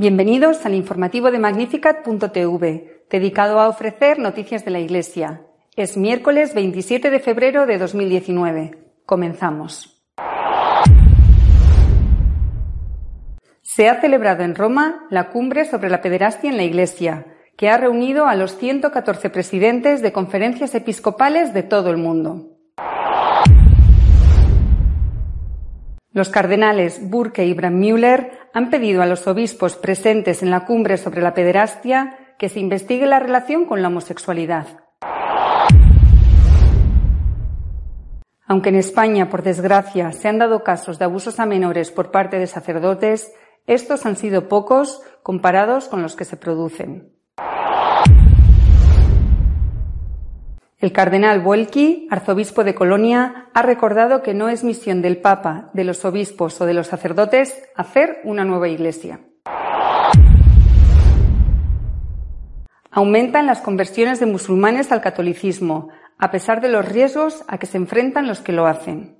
Bienvenidos al informativo de Magnificat.tv, dedicado a ofrecer noticias de la Iglesia. Es miércoles 27 de febrero de 2019. Comenzamos. Se ha celebrado en Roma la cumbre sobre la pederastia en la Iglesia, que ha reunido a los 114 presidentes de conferencias episcopales de todo el mundo. Los cardenales Burke y Brandmüller han pedido a los obispos presentes en la cumbre sobre la pederastia que se investigue la relación con la homosexualidad. Aunque en España, por desgracia, se han dado casos de abusos a menores por parte de sacerdotes, estos han sido pocos comparados con los que se producen. El cardenal Vuelqui, arzobispo de Colonia, ha recordado que no es misión del Papa, de los obispos o de los sacerdotes hacer una nueva iglesia. Aumentan las conversiones de musulmanes al catolicismo, a pesar de los riesgos a que se enfrentan los que lo hacen.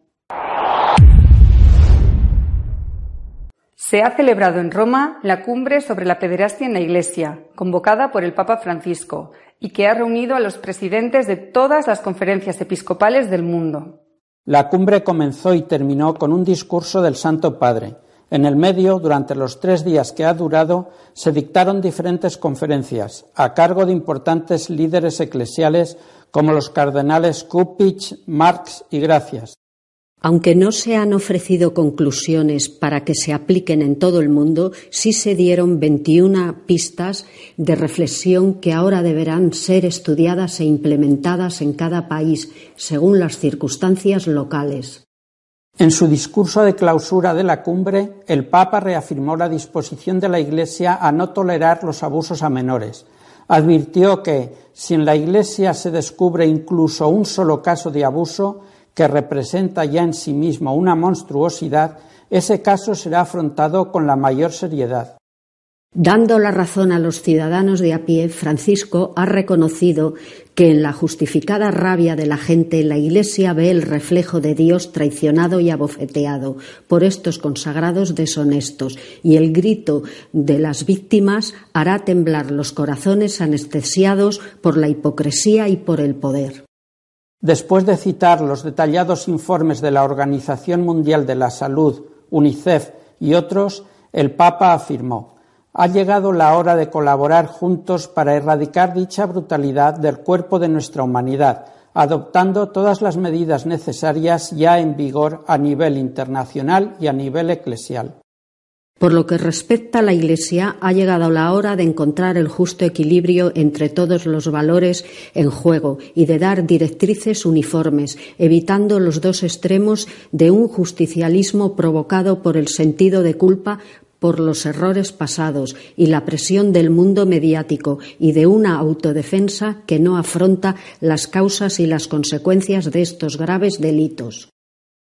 Se ha celebrado en Roma la cumbre sobre la pederastia en la Iglesia, convocada por el Papa Francisco, y que ha reunido a los presidentes de todas las conferencias episcopales del mundo. La cumbre comenzó y terminó con un discurso del Santo Padre. En el medio, durante los tres días que ha durado, se dictaron diferentes conferencias a cargo de importantes líderes eclesiales como los cardenales Kupich, Marx y Gracias. Aunque no se han ofrecido conclusiones para que se apliquen en todo el mundo, sí se dieron 21 pistas de reflexión que ahora deberán ser estudiadas e implementadas en cada país según las circunstancias locales. En su discurso de clausura de la cumbre, el Papa reafirmó la disposición de la Iglesia a no tolerar los abusos a menores. Advirtió que, si en la Iglesia se descubre incluso un solo caso de abuso, que representa ya en sí mismo una monstruosidad, ese caso será afrontado con la mayor seriedad. Dando la razón a los ciudadanos de a pie, Francisco ha reconocido que en la justificada rabia de la gente la Iglesia ve el reflejo de Dios traicionado y abofeteado por estos consagrados deshonestos y el grito de las víctimas hará temblar los corazones anestesiados por la hipocresía y por el poder. Después de citar los detallados informes de la Organización Mundial de la Salud, UNICEF y otros, el Papa afirmó Ha llegado la hora de colaborar juntos para erradicar dicha brutalidad del cuerpo de nuestra humanidad, adoptando todas las medidas necesarias ya en vigor a nivel internacional y a nivel eclesial. Por lo que respecta a la Iglesia, ha llegado la hora de encontrar el justo equilibrio entre todos los valores en juego y de dar directrices uniformes, evitando los dos extremos de un justicialismo provocado por el sentido de culpa por los errores pasados y la presión del mundo mediático y de una autodefensa que no afronta las causas y las consecuencias de estos graves delitos.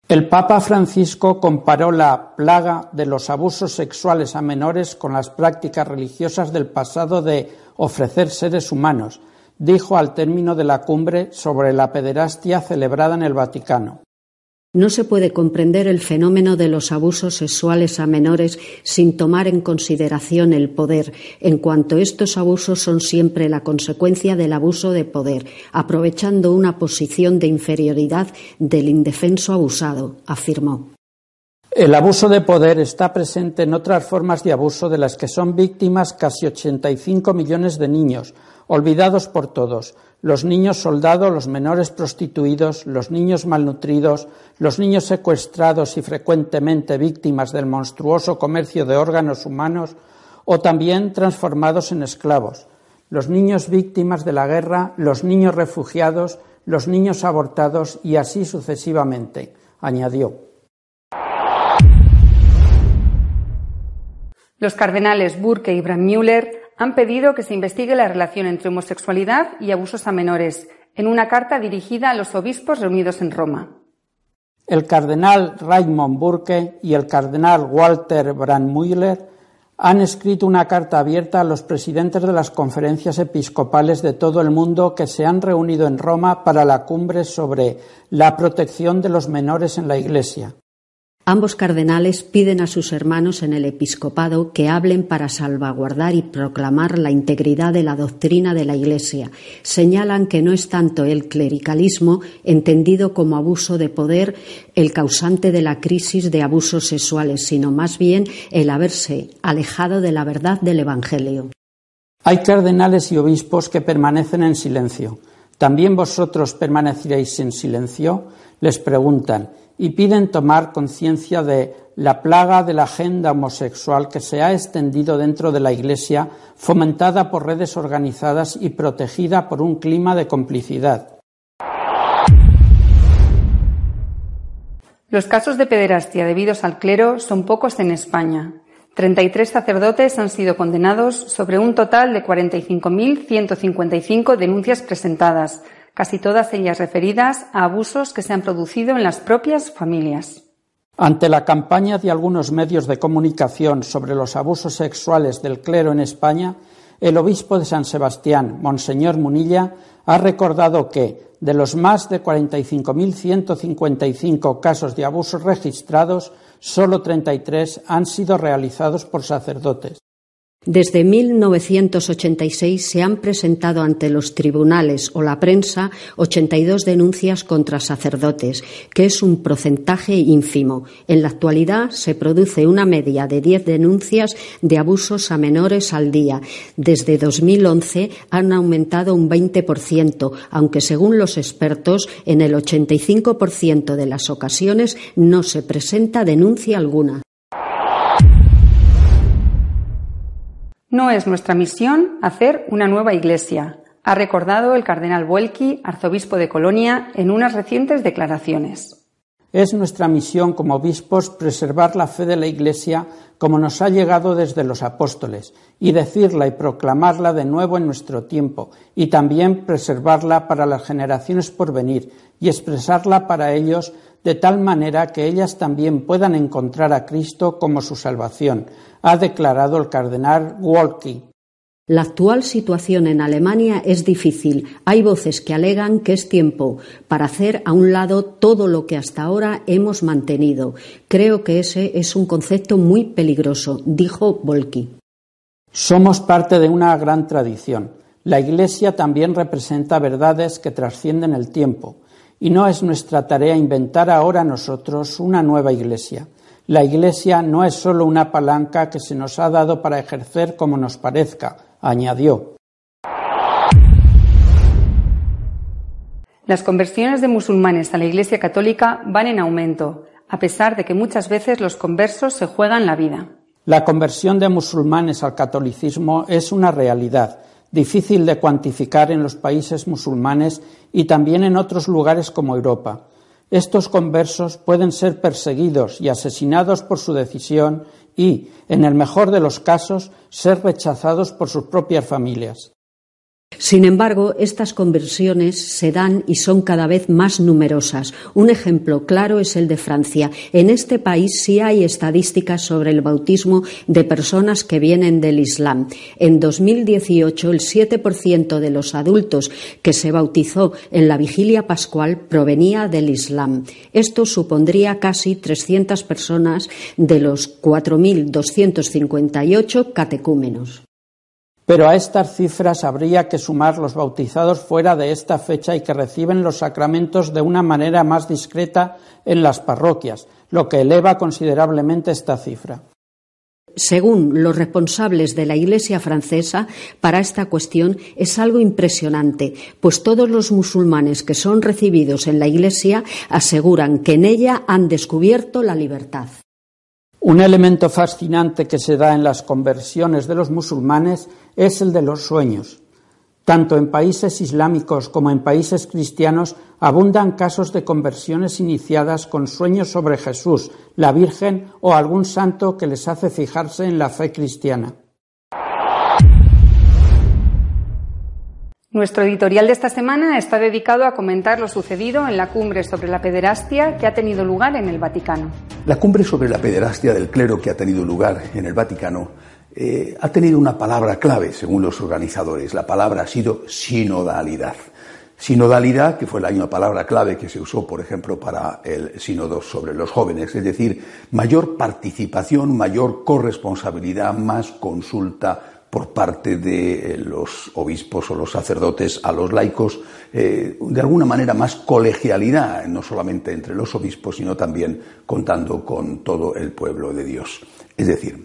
El Papa Francisco comparó la plaga de los abusos sexuales a menores con las prácticas religiosas del pasado de ofrecer seres humanos, dijo al término de la cumbre sobre la pederastia celebrada en el Vaticano. No se puede comprender el fenómeno de los abusos sexuales a menores sin tomar en consideración el poder, en cuanto estos abusos son siempre la consecuencia del abuso de poder, aprovechando una posición de inferioridad del indefenso abusado, afirmó. El abuso de poder está presente en otras formas de abuso de las que son víctimas casi 85 millones de niños, olvidados por todos, los niños soldados, los menores prostituidos, los niños malnutridos, los niños secuestrados y frecuentemente víctimas del monstruoso comercio de órganos humanos o también transformados en esclavos, los niños víctimas de la guerra, los niños refugiados, los niños abortados y así sucesivamente, añadió. Los cardenales Burke y Brandmüller han pedido que se investigue la relación entre homosexualidad y abusos a menores en una carta dirigida a los obispos reunidos en Roma. El cardenal Raymond Burke y el cardenal Walter Brandmüller han escrito una carta abierta a los presidentes de las conferencias episcopales de todo el mundo que se han reunido en Roma para la cumbre sobre la protección de los menores en la Iglesia. Ambos cardenales piden a sus hermanos en el episcopado que hablen para salvaguardar y proclamar la integridad de la doctrina de la Iglesia. Señalan que no es tanto el clericalismo, entendido como abuso de poder, el causante de la crisis de abusos sexuales, sino más bien el haberse alejado de la verdad del Evangelio. Hay cardenales y obispos que permanecen en silencio. ¿También vosotros permaneceréis en silencio? Les preguntan y piden tomar conciencia de la plaga de la agenda homosexual que se ha extendido dentro de la Iglesia, fomentada por redes organizadas y protegida por un clima de complicidad. Los casos de pederastia debidos al clero son pocos en España. 33 sacerdotes han sido condenados sobre un total de 45.155 denuncias presentadas, casi todas ellas referidas a abusos que se han producido en las propias familias. Ante la campaña de algunos medios de comunicación sobre los abusos sexuales del clero en España, el obispo de San Sebastián, Monseñor Munilla, ha recordado que, de los más de 45.155 casos de abusos registrados, solo 33 han sido realizados por sacerdotes. Desde 1986 se han presentado ante los tribunales o la prensa 82 denuncias contra sacerdotes, que es un porcentaje ínfimo. En la actualidad se produce una media de 10 denuncias de abusos a menores al día. Desde 2011 han aumentado un 20%, aunque según los expertos en el 85% de las ocasiones no se presenta denuncia alguna. No es nuestra misión hacer una nueva iglesia, ha recordado el cardenal Buelki, arzobispo de Colonia, en unas recientes declaraciones. Es nuestra misión como obispos preservar la fe de la Iglesia como nos ha llegado desde los apóstoles y decirla y proclamarla de nuevo en nuestro tiempo y también preservarla para las generaciones por venir y expresarla para ellos de tal manera que ellas también puedan encontrar a Cristo como su salvación, ha declarado el cardenal Wolke. La actual situación en Alemania es difícil. Hay voces que alegan que es tiempo para hacer a un lado todo lo que hasta ahora hemos mantenido. Creo que ese es un concepto muy peligroso, dijo Volki. Somos parte de una gran tradición. La Iglesia también representa verdades que trascienden el tiempo. Y no es nuestra tarea inventar ahora nosotros una nueva Iglesia. La Iglesia no es solo una palanca que se nos ha dado para ejercer como nos parezca, añadió. Las conversiones de musulmanes a la Iglesia católica van en aumento, a pesar de que muchas veces los conversos se juegan la vida. La conversión de musulmanes al catolicismo es una realidad, difícil de cuantificar en los países musulmanes y también en otros lugares como Europa. Estos conversos pueden ser perseguidos y asesinados por su decisión y, en el mejor de los casos, ser rechazados por sus propias familias. Sin embargo, estas conversiones se dan y son cada vez más numerosas. Un ejemplo claro es el de Francia. En este país sí hay estadísticas sobre el bautismo de personas que vienen del Islam. En 2018, el 7% de los adultos que se bautizó en la vigilia pascual provenía del Islam. Esto supondría casi 300 personas de los 4.258 catecúmenos. Pero a estas cifras habría que sumar los bautizados fuera de esta fecha y que reciben los sacramentos de una manera más discreta en las parroquias, lo que eleva considerablemente esta cifra. Según los responsables de la Iglesia francesa, para esta cuestión es algo impresionante, pues todos los musulmanes que son recibidos en la Iglesia aseguran que en ella han descubierto la libertad. Un elemento fascinante que se da en las conversiones de los musulmanes es el de los sueños. Tanto en países islámicos como en países cristianos abundan casos de conversiones iniciadas con sueños sobre Jesús, la Virgen o algún santo que les hace fijarse en la fe cristiana. Nuestro editorial de esta semana está dedicado a comentar lo sucedido en la cumbre sobre la pederastia que ha tenido lugar en el Vaticano. La cumbre sobre la pederastia del clero que ha tenido lugar en el Vaticano eh, ha tenido una palabra clave, según los organizadores. La palabra ha sido sinodalidad. Sinodalidad, que fue la misma palabra clave que se usó, por ejemplo, para el sínodo sobre los jóvenes, es decir, mayor participación, mayor corresponsabilidad, más consulta, por parte de eh, los obispos o los sacerdotes a los laicos, eh, de alguna manera más colegialidad, no solamente entre los obispos, sino también contando con todo el pueblo de Dios. Es decir,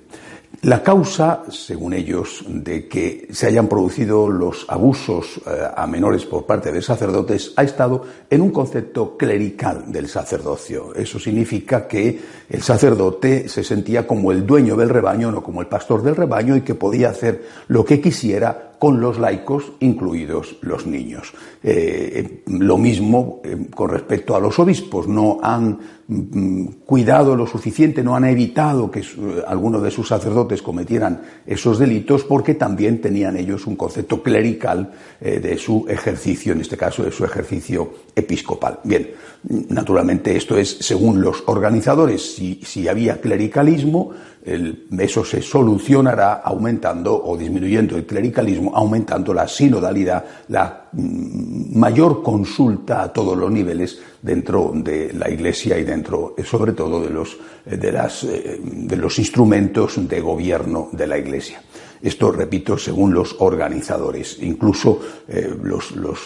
la causa, según ellos, de que se hayan producido los abusos eh, a menores por parte de sacerdotes ha estado en un concepto clerical del sacerdocio. Eso significa que el sacerdote se sentía como el dueño del rebaño, no como el pastor del rebaño, y que podía hacer lo que quisiera con los laicos, incluidos los niños. Eh, lo mismo eh, con respecto a los obispos. No han mm, cuidado lo suficiente, no han evitado que algunos de sus sacerdotes cometieran esos delitos porque también tenían ellos un concepto clerical eh, de su ejercicio, en este caso de su ejercicio episcopal. Bien, naturalmente esto es según los organizadores. Si, si había clericalismo, eso se solucionará aumentando o disminuyendo el clericalismo, aumentando la sinodalidad, la mm, mayor consulta a todos los niveles dentro de la Iglesia y dentro, eh, sobre todo, de los, eh, de, las, eh, de los instrumentos de gobierno de la Iglesia. Esto, repito, según los organizadores. Incluso los, los,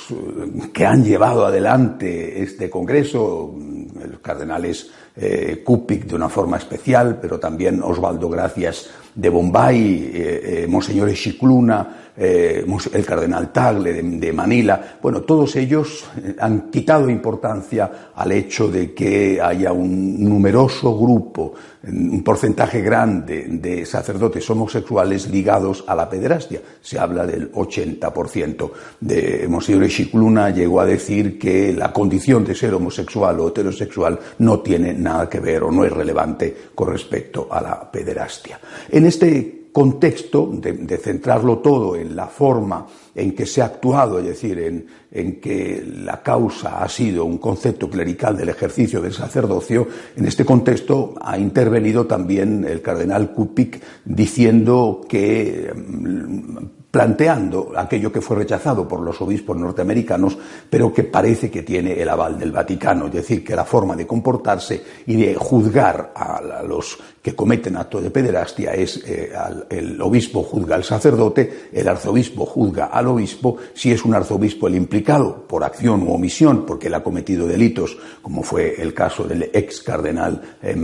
que han llevado adelante este Congreso, los cardenales eh, de una forma especial, pero también Osvaldo Gracias de Bombay, eh, eh, Monseñor Chicluna, eh, el cardenal Tagle de, Manila, bueno, todos ellos han quitado importancia al hecho de que haya un numeroso grupo, un porcentaje grande de sacerdotes homosexuales ligados a la pederastia. Se habla del 80%. De Monseñor Chicluna llegó a decir que la condición de ser homosexual o heterosexual no tiene nada que ver o no es relevante con respecto a la pederastia. En este contexto de, centrarlo todo en la forma en que se ha actuado, es decir, en, en, que la causa ha sido un concepto clerical del ejercicio del sacerdocio, en este contexto ha intervenido también el cardenal Kupik diciendo que mm, planteando aquello que fue rechazado por los obispos norteamericanos, pero que parece que tiene el aval del Vaticano, es decir, que la forma de comportarse y de juzgar a los que cometen actos de pederastia es eh, el obispo juzga al sacerdote, el arzobispo juzga al obispo, si es un arzobispo el implicado por acción u omisión, porque él ha cometido delitos, como fue el caso del ex cardenal eh,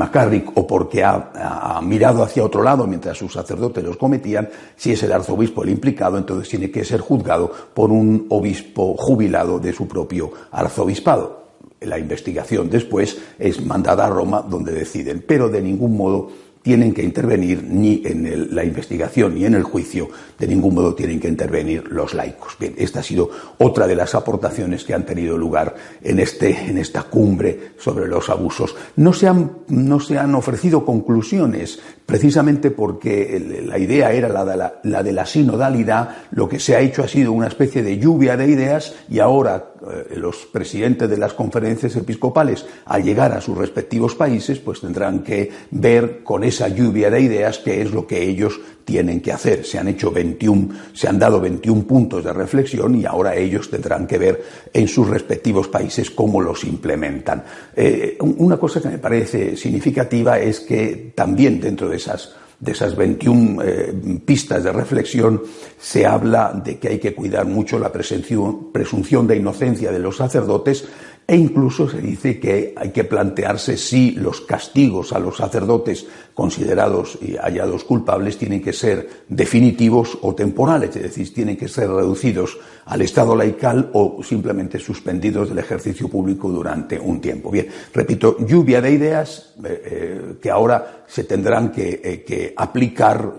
o porque ha, mirado hacia otro lado mientras sus sacerdotes los cometían, si es el arzobispo el implicado, entonces tiene que ser juzgado por un obispo jubilado de su propio arzobispado la investigación después es mandada a Roma donde deciden, pero de ningún modo tienen que intervenir ni en la investigación ni en el juicio, de ningún modo tienen que intervenir los laicos. Bien, esta ha sido otra de las aportaciones que han tenido lugar en, este, en esta cumbre sobre los abusos. No se, han, no se han ofrecido conclusiones, precisamente porque la idea era la de la, sinodalidad, lo que se ha hecho ha sido una especie de lluvia de ideas y ahora eh, los presidentes de las conferencias episcopales, al llegar a sus respectivos países, pues tendrán que ver con esa lluvia de ideas qué es lo que ellos tienen que hacer. Se han hecho 21, se han dado 21 puntos de reflexión y ahora ellos tendrán que ver en sus respectivos países cómo los implementan. Eh, una cosa que me parece significativa es que también dentro de esas de esas 21 eh, pistas de reflexión, se habla de que hay que cuidar mucho la presunción de inocencia de los sacerdotes e incluso se dice que hay que plantearse si los castigos a los sacerdotes considerados y hallados culpables tienen que ser definitivos o temporales, es decir, tienen que ser reducidos al estado laical o simplemente suspendidos del ejercicio público durante un tiempo. Bien, repito, lluvia de ideas eh, eh, que ahora se tendrán que, eh, aplicar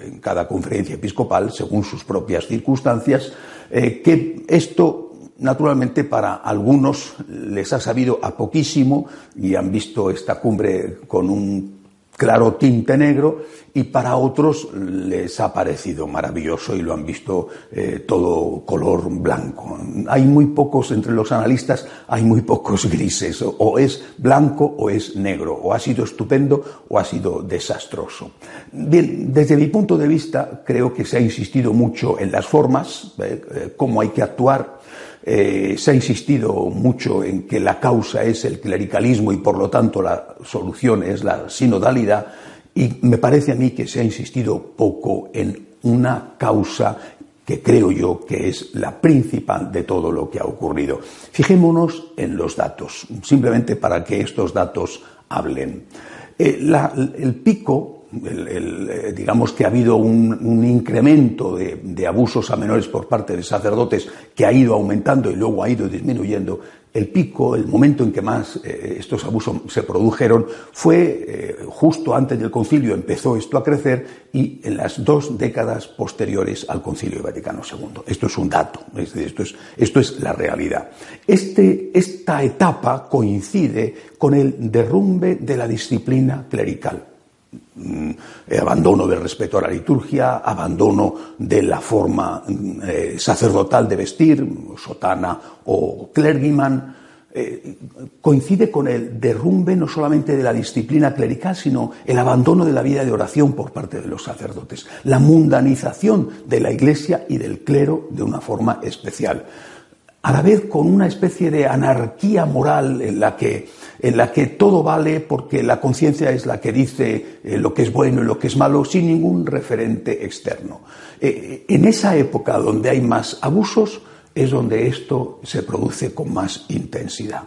en cada conferencia episcopal según sus propias circunstancias, que esto Naturalmente, para algunos les ha sabido a poquísimo y han visto esta cumbre con un claro tinte negro y para otros les ha parecido maravilloso y lo han visto eh, todo color blanco. Hay muy pocos, entre los analistas, hay muy pocos grises, o es blanco o es negro, o ha sido estupendo o ha sido desastroso. Bien, desde mi punto de vista, creo que se ha insistido mucho en las formas, eh, eh, cómo hay que actuar, se ha insistido mucho en que la causa es el clericalismo y por lo tanto la solución es la sinodalidad y me parece a mí que se ha insistido poco en una causa que creo yo que es la principal de todo lo que ha ocurrido. Fijémonos en los datos, simplemente para que estos datos hablen. Eh, el pico, eh, digamos que ha habido un, incremento de, abusos a menores por parte de sacerdotes que ha ido aumentando y luego ha ido disminuyendo, el pico, el momento en que más eh, estos abusos se produjeron, fue eh, justo antes del concilio, empezó esto a crecer y en las dos décadas posteriores al concilio Vaticano II. Esto es un dato, esto es, esto es la realidad. Este, esta etapa coincide con el derrumbe de la disciplina clerical abandono del respeto a la liturgia, abandono de la forma mm, eh, sacerdotal de vestir, sotana o clergyman, eh, coincide con el derrumbe no solamente de la disciplina clerical, sino el abandono de la vida de oración por parte de los sacerdotes, la mundanización de la Iglesia y del clero de una forma especial, a la vez con una especie de anarquía moral en la que, en la que todo vale porque la conciencia es la que dice eh, lo que es bueno y lo que es malo sin ningún referente externo. Eh, en esa época donde hay más abusos, es donde esto se produce con más intensidad.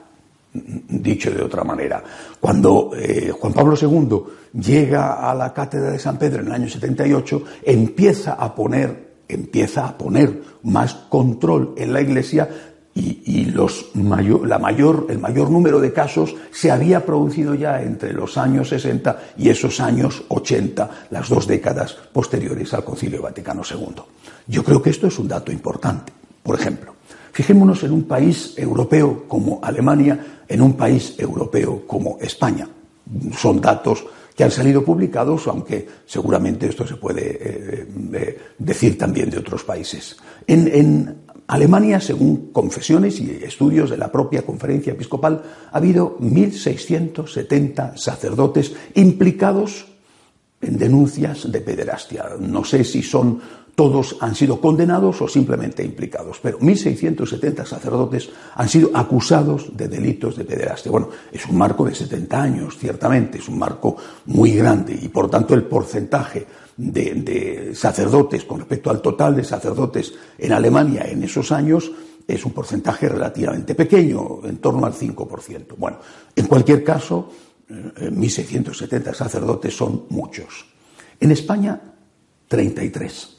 Dicho de otra manera, cuando eh, Juan Pablo II llega a la cátedra de San Pedro en el año 78, empieza a poner, empieza a poner más control en la Iglesia y, los la mayor, el mayor número de casos se había producido ya entre los años 60 y esos años 80, las dos décadas posteriores al Concilio Vaticano II. Yo creo que esto es un dato importante. Por ejemplo, fijémonos en un país europeo como Alemania, en un país europeo como España. Son datos que han salido publicados, aunque seguramente esto se puede eh, eh, decir también de otros países. En, Alemania, según confesiones y estudios de la propia conferencia episcopal, ha habido 1.670 sacerdotes implicados en denuncias de pederastia. No sé si son todos han sido condenados o simplemente implicados, pero 1.670 sacerdotes han sido acusados de delitos de pederastia. Bueno, es un marco de 70 años, ciertamente, es un marco muy grande y por tanto el porcentaje de, sacerdotes con respecto al total de sacerdotes en Alemania en esos años es un porcentaje relativamente pequeño, en torno al 5%. Bueno, en cualquier caso, 1.670 eh, sacerdotes son muchos. En España, 33.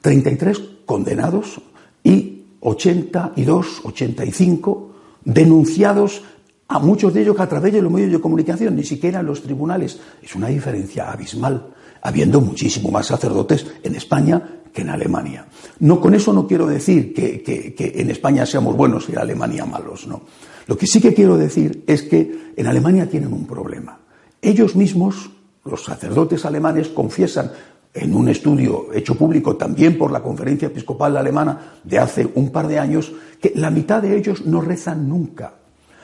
33 condenados y 82, 85 denunciados a muchos de ellos a través de los medios de comunicación, ni siquiera en los tribunales. Es una diferencia abismal, habiendo muchísimo más sacerdotes en España que en Alemania. No, con eso no quiero decir que, que en España seamos buenos y en Alemania malos, no. Lo que sí que quiero decir es que en Alemania tienen un problema. Ellos mismos, los sacerdotes alemanes, confiesan en un estudio hecho público también por la Conferencia Episcopal Alemana de hace un par de años, que la mitad de ellos no rezan nunca,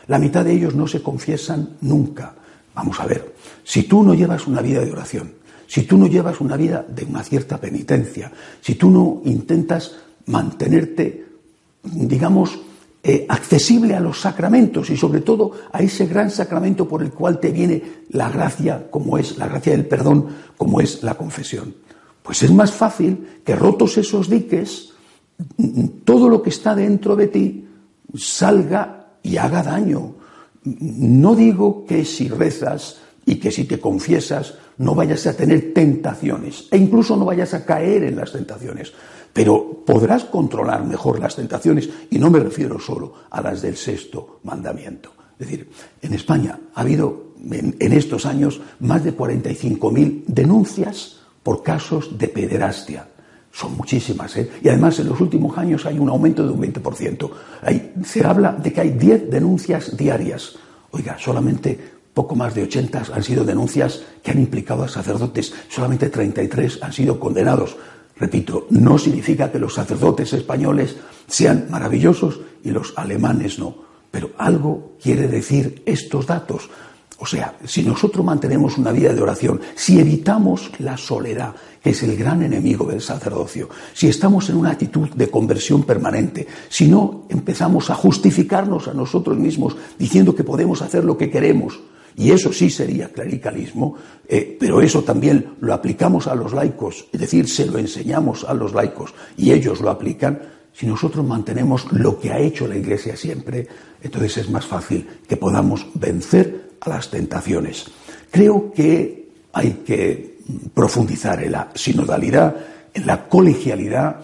la mitad de ellos no se confiesan nunca. Vamos a ver, si tú no llevas una vida de oración, si tú no llevas una vida de una cierta penitencia, si tú no intentas mantenerte, digamos, eh, accesible a los sacramentos y sobre todo a ese gran sacramento por el cual te viene la gracia, como es la gracia del perdón, como es la confesión. Pues es más fácil que rotos esos diques, todo lo que está dentro de ti salga y haga daño. No digo que si rezas y que si te confiesas no vayas a tener tentaciones e incluso no vayas a caer en las tentaciones, pero podrás controlar mejor las tentaciones y no me refiero solo a las del sexto mandamiento. Es decir, en España ha habido en, estos años más de 45.000 denuncias por casos de pederastia. Son muchísimas, ¿eh? Y además en los últimos años hay un aumento de un 20%. se habla de que hay 10 denuncias diarias. Oiga, solamente poco más de 80 han sido denuncias que han implicado a sacerdotes, solamente 33 han sido condenados. Repito, no significa que los sacerdotes españoles sean maravillosos y los alemanes no, pero algo quiere decir estos datos. O sea, si nosotros mantenemos una vida de oración, si evitamos la soledad, que es el gran enemigo del sacerdocio, si estamos en una actitud de conversión permanente, si no empezamos a justificarnos a nosotros mismos diciendo que podemos hacer lo que queremos, y eso sí sería clericalismo, eh, pero eso también lo aplicamos a los laicos, es decir, se lo enseñamos a los laicos y ellos lo aplican, si nosotros mantenemos lo que ha hecho la Iglesia siempre, entonces es más fácil que podamos vencer a las tentaciones. Creo que hay que profundizar en la sinodalidad, en la colegialidad.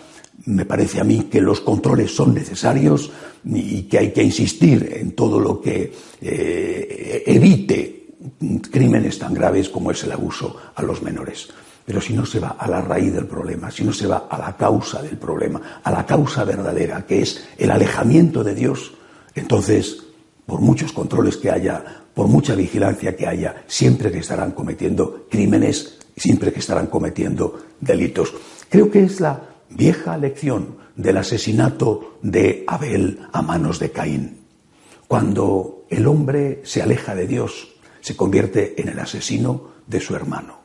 Me parece a mí que los controles son necesarios y que hay que insistir en todo lo que eh, evite crímenes tan graves como es el abuso a los menores. Pero si no se va a la raíz del problema, si no se va a la causa del problema, a la causa verdadera, que es el alejamiento de Dios, entonces, por muchos controles que haya, por mucha vigilancia que haya, siempre que estarán cometiendo crímenes, siempre que estarán cometiendo delitos. Creo que es la vieja lección del asesinato de Abel a manos de Caín. Cuando el hombre se aleja de Dios, se convierte en el asesino de su hermano.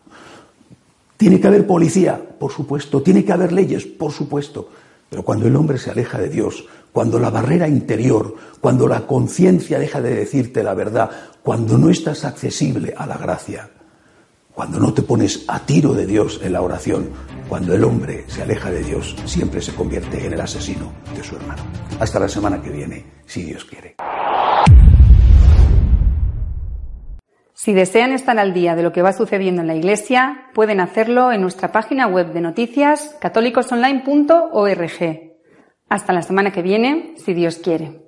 Tiene que haber policía, por supuesto, tiene que haber leyes, por supuesto, pero cuando el hombre se aleja de Dios, cuando la barrera interior, cuando la conciencia deja de decirte la verdad, cuando no estás accesible a la gracia, cuando no te pones a tiro de Dios en la oración, cuando el hombre se aleja de Dios, siempre se convierte en el asesino de su hermano. Hasta la semana que viene, si Dios quiere. Si desean estar al día de lo que va sucediendo en la Iglesia, pueden hacerlo en nuestra página web de noticias católicosonline.org. Hasta la semana que viene, si Dios quiere.